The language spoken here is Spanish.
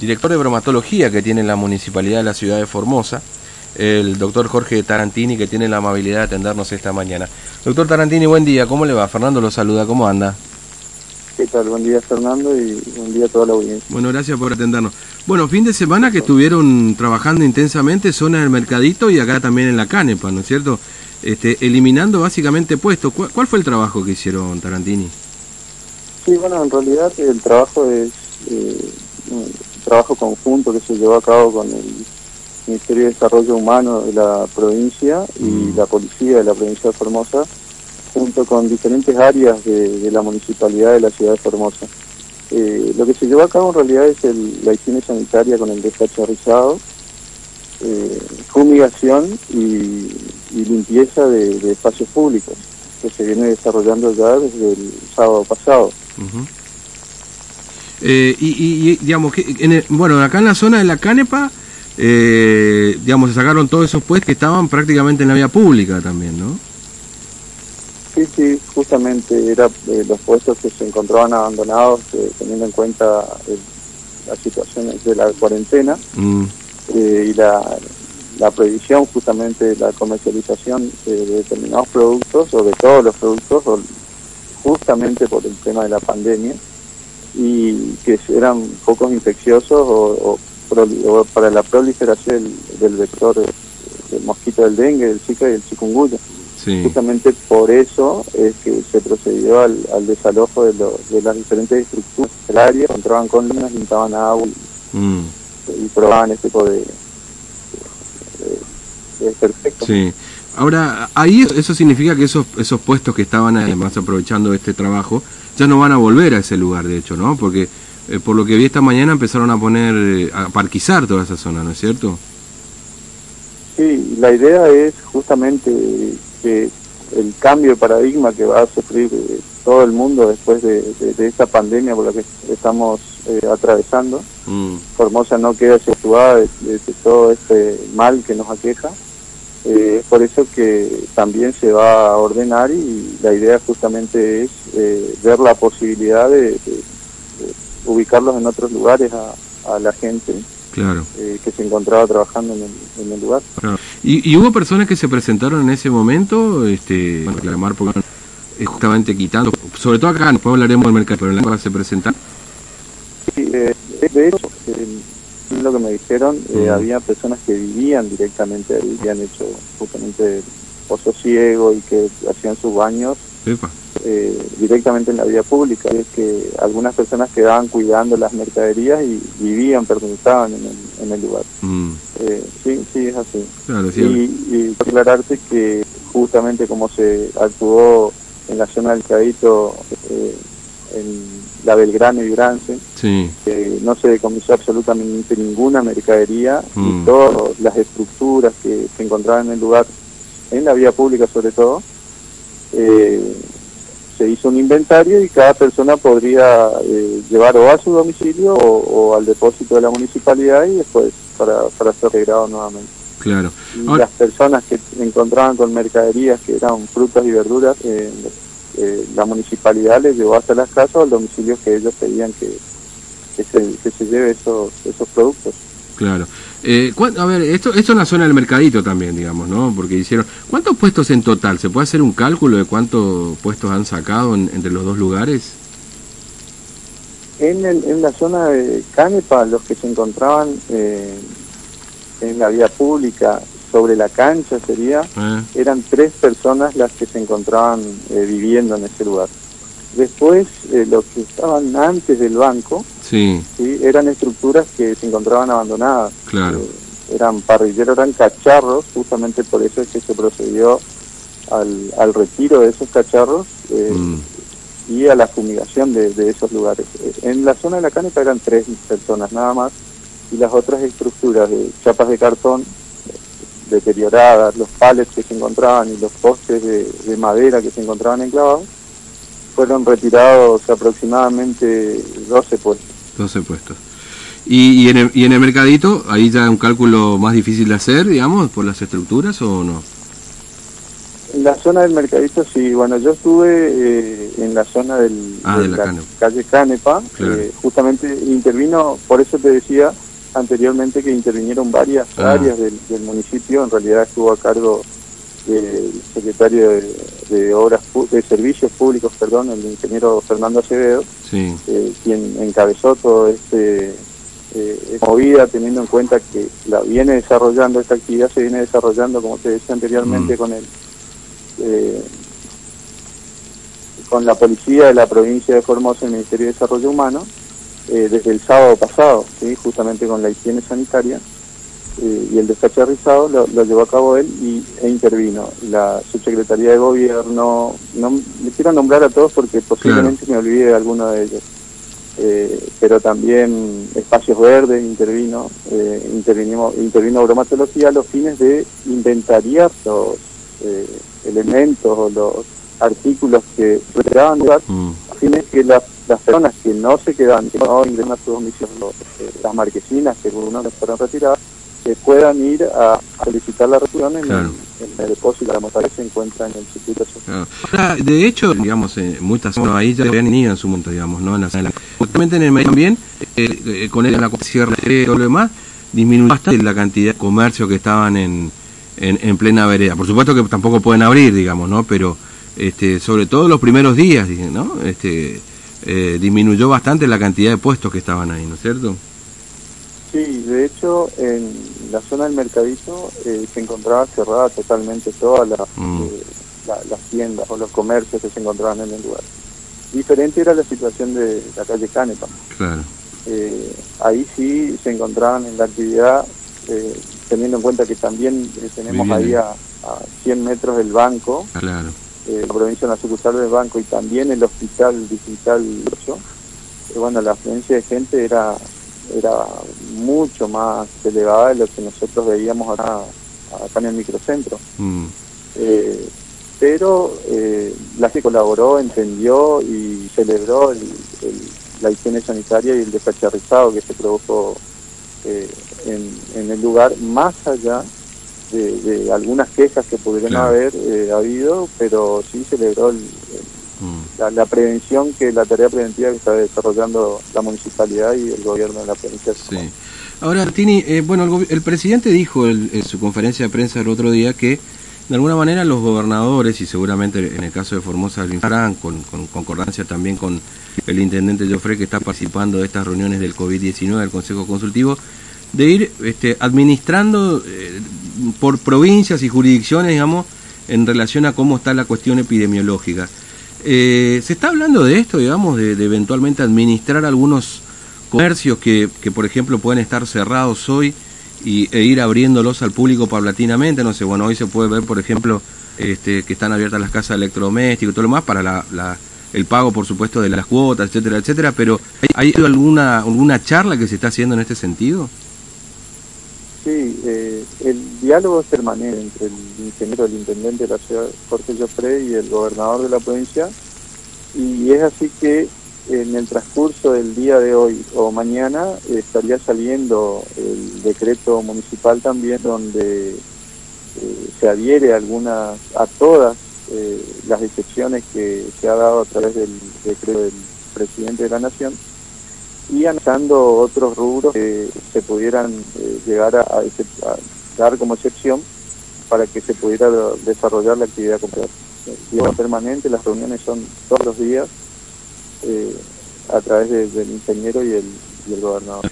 director de bromatología que tiene la Municipalidad de la Ciudad de Formosa, el doctor Jorge Tarantini, que tiene la amabilidad de atendernos esta mañana. Doctor Tarantini, buen día, ¿cómo le va? Fernando lo saluda, ¿cómo anda? ¿Qué tal? Buen día Fernando y buen día a toda la audiencia. Bueno, gracias por atendernos. Bueno, fin de semana que estuvieron trabajando intensamente zona del Mercadito y acá también en la Canepa, ¿no es cierto? Este, eliminando básicamente puestos. ¿Cuál, fue el trabajo que hicieron Tarantini? Sí, bueno, en realidad el trabajo es eh, trabajo conjunto que se llevó a cabo con el Ministerio de Desarrollo Humano de la provincia y mm. la policía de la provincia de Formosa, junto con diferentes áreas de, la municipalidad de la ciudad de Formosa. Eh, lo que se llevó a cabo en realidad es la higiene sanitaria con el descacharrizado, eh, fumigación y, limpieza de, espacios públicos, que se viene desarrollando ya desde el sábado pasado. Eh, y, digamos, que bueno, acá en la zona de la Canepa, eh, digamos, se sacaron todos esos puestos que estaban prácticamente en la vía pública también, ¿no? Sí, sí, justamente eran los puestos que se encontraban abandonados, teniendo en cuenta la situación de la cuarentena. Mm. Eh, y la, la prohibición justamente de la comercialización de, determinados productos o de todos los productos justamente por el tema de la pandemia y que eran focos infecciosos o, para la proliferación del, vector del mosquito del dengue, del zika y del chikungunya. Justamente por eso es que se procedió al, desalojo de, de, las diferentes estructuras del área, encontraban con líneas, limitaban agua y, mm y probaban este tipo de, perfecto. Sí. Ahora, ahí eso significa que esos esos puestos que estaban además aprovechando este trabajo ya no van a volver a ese lugar, de hecho, ¿no? Porque eh, por lo que vi esta mañana empezaron a poner, eh, a parquizar toda esa zona, ¿no es cierto? Sí, la idea es justamente que el cambio de paradigma que va a sufrir eh, todo el mundo después de, de, esta pandemia por la que estamos eh, atravesando. Mm. Formosa no queda situada de, todo este mal que nos aqueja. Eh, es por eso que también se va a ordenar y la idea justamente es eh, ver la posibilidad de, ubicarlos en otros lugares a, la gente claro. que se encontraba trabajando en el, lugar. ¿Y, hubo personas que se presentaron en ese momento, este, reclamar porque justamente quitando, sobre todo acá, después hablaremos del mercado, pero en la se presentan. Sí, eh, de hecho, lo que me dijeron, eh, mm. había personas que vivían directamente ahí, que han hecho justamente pozo ciego y que hacían sus baños eh, directamente en la vía pública. Es que algunas personas quedaban cuidando las mercaderías y vivían, permanecían en el, en el lugar. Mm. sí, sí, es así. y, y aclararte que justamente como se actuó en la zona del Cadito, eh, en la Belgrano y Grance, no se decomisó absolutamente ninguna mercadería y mm. todas las estructuras que se encontraban en el lugar, en la vía pública sobre todo, eh, se hizo un inventario y cada persona podría eh, llevar o a su domicilio o, al depósito de la municipalidad y después para, para ser regrado nuevamente. Claro. Y las personas que se encontraban con mercaderías que eran frutas y verduras, eh, la municipalidad les llevó hasta las casas o al domicilio que ellos pedían que, que, se, que se lleve esos, esos productos. Claro. Eh, a ver, esto, esto en la zona del mercadito también, digamos, ¿no? Porque hicieron... ¿Cuántos puestos en total? ¿Se puede hacer un cálculo de cuántos puestos han sacado entre los dos lugares? En, el, en la zona de Canepa, los que se encontraban eh, en la vía pública sobre la cancha sería, ah. eran tres personas las que se encontraban eh, viviendo en ese lugar. Después, eh, los que estaban antes del banco, sí. eran estructuras que se encontraban abandonadas. Claro. Eh, eran parrilleros, eran cacharros, justamente por eso es que se procedió al, al retiro de esos cacharros mm. y a la fumigación de, de, esos lugares. En la zona de la canepa eran tres personas nada más y las otras estructuras de chapas de cartón deterioradas, los palets que se encontraban y los postes de, madera que se encontraban enclavados, fueron retirados aproximadamente 12 puestos. 12 puestos. ¿Y, en el, ¿Y en el mercadito, ahí ya un cálculo más difícil de hacer, digamos, por las estructuras o no? En la zona del mercadito sí, bueno, yo estuve eh, en la zona del, Ah, de de la la Canepa. calle Canepa, Claro. eh, justamente intervino, por eso te decía anteriormente que intervinieron varias Ah. áreas del, del municipio, en realidad estuvo a cargo del secretario de, de Obras de Servicios Públicos, perdón, el ingeniero Fernando Acevedo, Sí, eh, quien encabezó todo este eh, esta movida teniendo en cuenta que la viene desarrollando esta actividad se viene desarrollando como te decía anteriormente Mm. con el eh, con la policía de la provincia de Formosa y el Ministerio de Desarrollo Humano eh, desde el sábado pasado ¿sí? justamente con la higiene sanitaria eh, y el descacharrizado lo, lo llevó a cabo él y, e intervino. La subsecretaría de gobierno no le quiero nombrar a todos porque posiblemente me olvide de alguno de ellos. Eh, pero también espacios verdes intervino eh, intervinimos intervino bromatología a los fines de inventariar los eh, elementos o los artículos que retiraban lugar mm, a fines que las, las personas que no se quedan, que no ingresan a su domicilio, eh, las marquesinas que algunas les fueron retiradas, que puedan ir a solicitar la retirada en, Claro. el, en el depósito. La mortalidad se encuentra en el circuito social. claro. Ahora, de hecho, digamos, eh, muchas zonas ahí ya habían ido en su monto, digamos, ¿no? En la, en la- justamente en el medio ambiente, eh, eh, con el, la cierre y todo lo demás, disminuyó bastante la cantidad de comercios que estaban en, en, en plena vereda. Por supuesto que tampoco pueden abrir, digamos, ¿no? Pero este, sobre todo los primeros días, ¿no? Este, eh, disminuyó bastante la cantidad de puestos que estaban ahí, ¿no es cierto? Sí, de hecho, en la zona del mercadito eh, se encontraba cerrada totalmente todas las, Mm. eh, la- las tiendas o los comercios que se encontraban en el lugar. Diferente era la situación de la calle Canepa. Claro, Eh, ahí sí se encontraban en la actividad, eh, teniendo en cuenta que también tenemos ahí a, a 100 metros del banco, claro. Eh, la provincia de la sucursal del banco y también el hospital digital 8, eh, bueno, la afluencia de gente era era mucho más elevada de lo que nosotros veíamos acá, acá en el microcentro. Mm, Eh, pero eh, la que colaboró, entendió y celebró el- el- la higiene sanitaria y el descacharrizado que se produjo eh, en, en el lugar, más allá de, de algunas quejas que pudieron Claro. haber eh, habido, pero sí celebró el- el- mm. la, la prevención, que la tarea preventiva que está desarrollando la municipalidad y el gobierno de la provincia. Sí. Ahora, Tini, eh, bueno, el, el presidente dijo en su conferencia de prensa el otro día que de alguna manera los gobernadores, y seguramente en el caso de Formosa lo informarán, con, con concordancia también con el intendente Joffre que está participando de estas reuniones del COVID-19 del Consejo Consultivo, de ir este, administrando eh, por provincias y jurisdicciones, digamos, en relación a cómo está la cuestión epidemiológica. Eh, ¿Se está hablando de esto, digamos, de, de eventualmente administrar algunos comercios que, que, por ejemplo, pueden estar cerrados hoy y, e ir abriéndolos al público paulatinamente? No sé, bueno, hoy se puede ver, por ejemplo, este, que están abiertas las casas de electrodomésticos y todo lo más para la, la- el pago, por supuesto, de las cuotas, etcétera, etcétera, pero ¿hay, hay alguna, alguna charla que se está haciendo en este sentido? Sí, eh, el diálogo es permanente entre el ingeniero, el intendente de la ciudad, Jorge Joffre, y el gobernador de la provincia, y es así que en el transcurso del día de hoy o mañana estaría saliendo el decreto municipal también donde eh, se adhiere a algunas, a todas eh, las excepciones que se ha dado a través del decreto del presidente de la nación y analizando otros rubros que se pudieran eh, llegar a, dar como excepción para que se pudiera desarrollar la actividad. Eh, diálogo permanente, las reuniones son todos los días eh, a través de- del ingeniero y el, el gobernador.